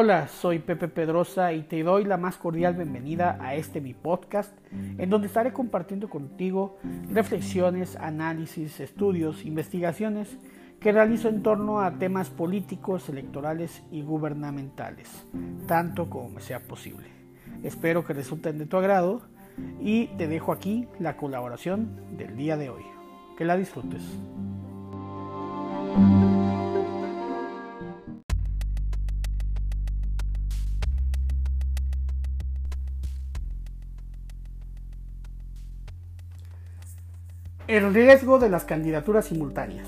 Hola, soy Pepe Pedrosa y te doy la más cordial bienvenida a este mi podcast, en donde estaré compartiendo contigo reflexiones, análisis, estudios, investigaciones que realizo en torno a temas políticos, electorales y gubernamentales, tanto como me sea posible. Espero que resulten de tu agrado y te dejo aquí la colaboración del día de hoy. Que la disfrutes. El riesgo de las candidaturas simultáneas.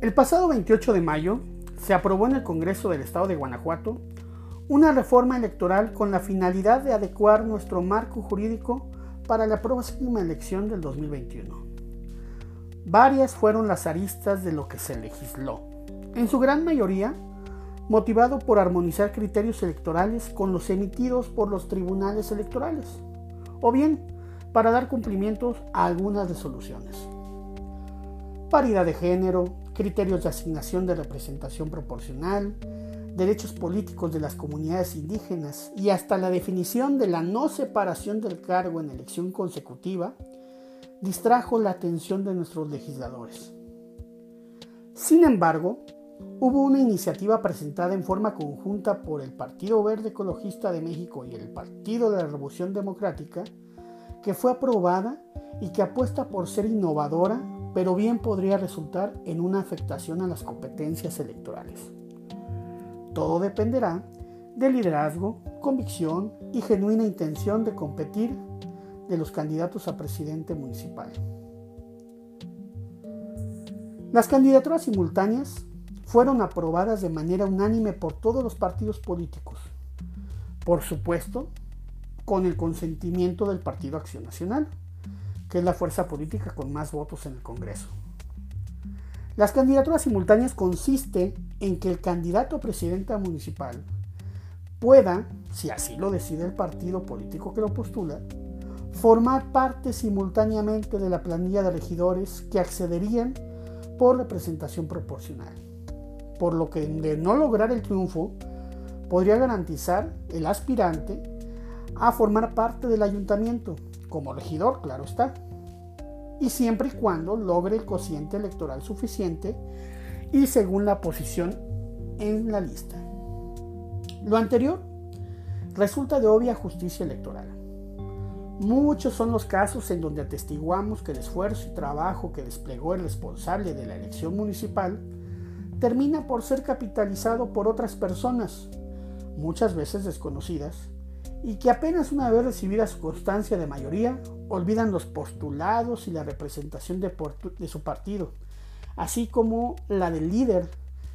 El pasado 28 de mayo se aprobó en el Congreso del Estado de Guanajuato una reforma electoral con la finalidad de adecuar nuestro marco jurídico para la próxima elección del 2021. Varias fueron las aristas de lo que se legisló, en su gran mayoría motivado por armonizar criterios electorales con los emitidos por los tribunales electorales o bien para dar cumplimientos a algunas resoluciones. Paridad de género, criterios de asignación de representación proporcional, derechos políticos de las comunidades indígenas y hasta la definición de la no separación del cargo en elección consecutiva, distrajo la atención de nuestros legisladores. Sin embargo, hubo una iniciativa presentada en forma conjunta por el Partido Verde Ecologista de México y el Partido de la Revolución Democrática, que fue aprobada y que apuesta por ser innovadora, pero bien podría resultar en una afectación a las competencias electorales. Todo dependerá del liderazgo, convicción y genuina intención de competir de los candidatos a presidente municipal. Las candidaturas simultáneas fueron aprobadas de manera unánime por todos los partidos políticos. Por supuesto, con el consentimiento del Partido Acción Nacional, que es la fuerza política con más votos en el Congreso. Las candidaturas simultáneas consiste en que el candidato a presidenta municipal pueda, si así lo decide el partido político que lo postula, formar parte simultáneamente de la planilla de regidores que accederían por representación proporcional por lo que de no lograr el triunfo podría garantizar el aspirante a formar parte del ayuntamiento, como regidor, claro está, y siempre y cuando logre el cociente electoral suficiente y según la posición en la lista. Lo anterior resulta de obvia justicia electoral. Muchos son los casos en donde atestiguamos que el esfuerzo y trabajo que desplegó el responsable de la elección municipal termina por ser capitalizado por otras personas, muchas veces desconocidas, y que apenas una vez recibida su constancia de mayoría, olvidan los postulados y la representación de, su partido, así como la del líder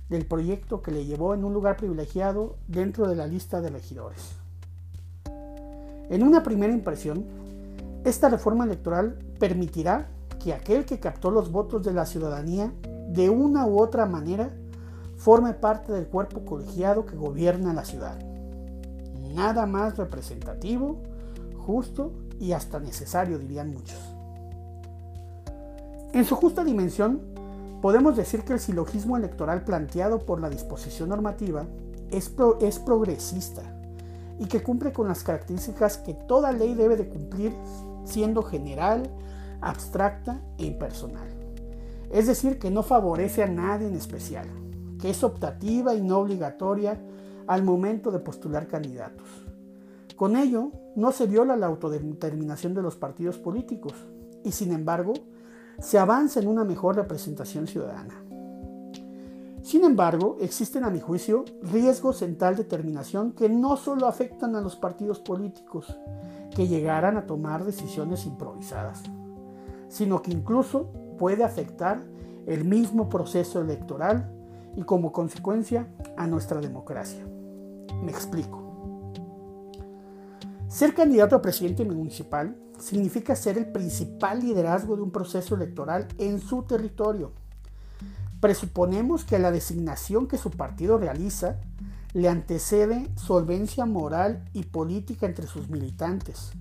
del proyecto que le llevó en un lugar privilegiado dentro de la lista de regidores. En una primera impresión, esta reforma electoral permitirá que aquel que captó los votos de la ciudadanía de una u otra manera forme parte del cuerpo colegiado que gobierna la ciudad. Nada más representativo, justo y hasta necesario, dirían muchos. En su justa dimensión, podemos decir que el silogismo electoral planteado por la disposición normativa es, es progresista y que cumple con las características que toda ley debe de cumplir siendo general, abstracta e impersonal. Es decir, que no favorece a nadie en especial, que es optativa y no obligatoria al momento de postular candidatos. Con ello, no se viola la autodeterminación de los partidos políticos y sin embargo, se avanza en una mejor representación ciudadana. Sin embargo, existen a mi juicio riesgos en tal determinación que no solo afectan a los partidos políticos que llegaran a tomar decisiones improvisadas, sino que incluso puede afectar el mismo proceso electoral y como consecuencia a nuestra democracia. Me explico. Ser candidato a presidente municipal significa ser el principal liderazgo de un proceso electoral en su territorio. Presuponemos que la designación que su partido realiza le antecede solvencia moral y política entre sus militantes,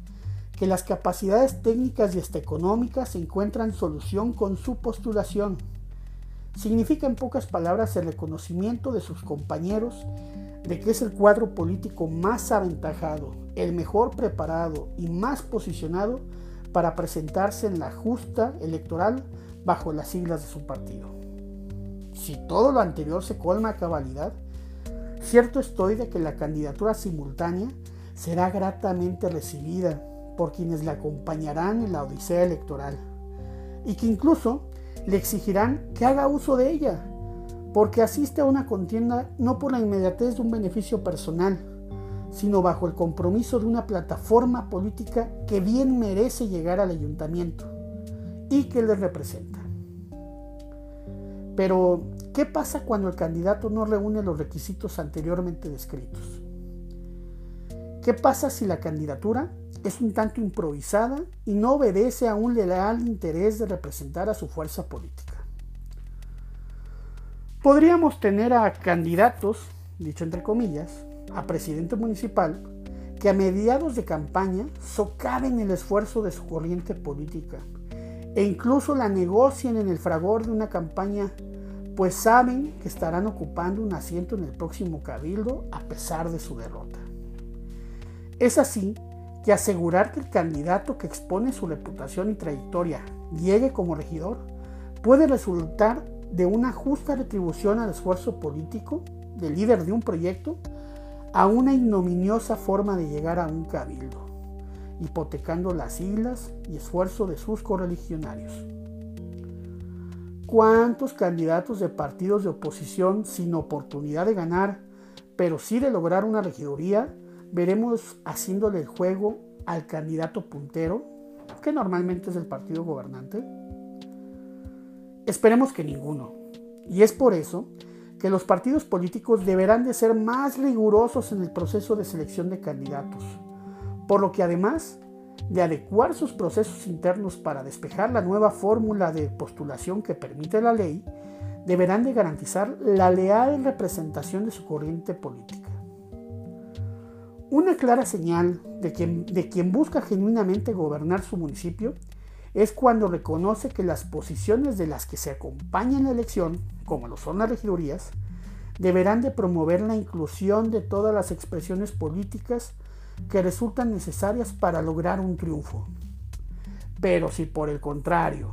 que las capacidades técnicas y hasta económicas encuentran solución con su postulación, significa en pocas palabras el reconocimiento de sus compañeros de que es el cuadro político más aventajado, el mejor preparado y más posicionado para presentarse en la justa electoral bajo las siglas de su partido. Si todo lo anterior se colma a cabalidad, cierto estoy de que la candidatura simultánea será gratamente recibida por quienes le acompañarán en la odisea electoral y que incluso le exigirán que haga uso de ella, porque asiste a una contienda no por la inmediatez de un beneficio personal, sino bajo el compromiso de una plataforma política que bien merece llegar al ayuntamiento y que le representa. Pero, ¿qué pasa cuando el candidato no reúne los requisitos anteriormente descritos? ¿Qué pasa si la candidatura es un tanto improvisada y no obedece a un leal interés de representar a su fuerza política? Podríamos tener a candidatos, dicho entre comillas, a presidente municipal, que a mediados de campaña socaven el esfuerzo de su corriente política e incluso la negocien en el fragor de una campaña, pues saben que estarán ocupando un asiento en el próximo cabildo a pesar de su derrota. Es así que asegurar que el candidato que expone su reputación y trayectoria llegue como regidor puede resultar de una justa retribución al esfuerzo político del líder de un proyecto a una ignominiosa forma de llegar a un cabildo hipotecando las islas y esfuerzo de sus correligionarios. ¿Cuántos candidatos de partidos de oposición sin oportunidad de ganar, pero sí de lograr una regiduría, veremos haciéndole el juego al candidato puntero, que normalmente es el partido gobernante? Esperemos que ninguno. Y es por eso que los partidos políticos deberán de ser más rigurosos en el proceso de selección de candidatos por lo que además de adecuar sus procesos internos para despejar la nueva fórmula de postulación que permite la ley, deberán de garantizar la leal representación de su corriente política. Una clara señal de quien, de quien busca genuinamente gobernar su municipio es cuando reconoce que las posiciones de las que se acompaña en la elección, como lo son las regidurías, deberán de promover la inclusión de todas las expresiones políticas que resultan necesarias para lograr un triunfo. Pero si por el contrario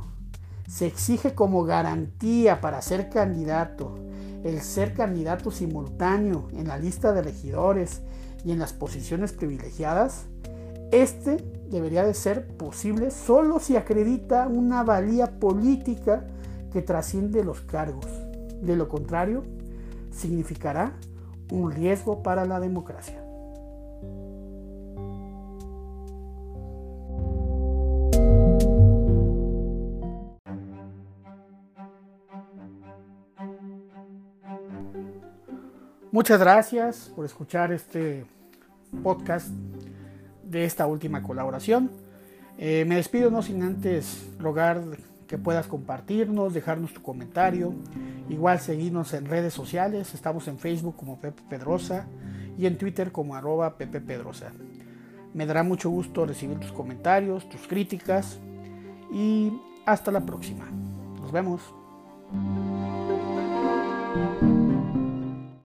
se exige como garantía para ser candidato el ser candidato simultáneo en la lista de regidores y en las posiciones privilegiadas, este debería de ser posible solo si acredita una valía política que trasciende los cargos. De lo contrario, significará un riesgo para la democracia. Muchas gracias por escuchar este podcast de esta última colaboración. Eh, me despido no sin antes rogar que puedas compartirnos, dejarnos tu comentario, igual seguirnos en redes sociales, estamos en Facebook como Pepe Pedrosa y en Twitter como arroba Pepe Pedrosa. Me dará mucho gusto recibir tus comentarios, tus críticas y hasta la próxima. Nos vemos.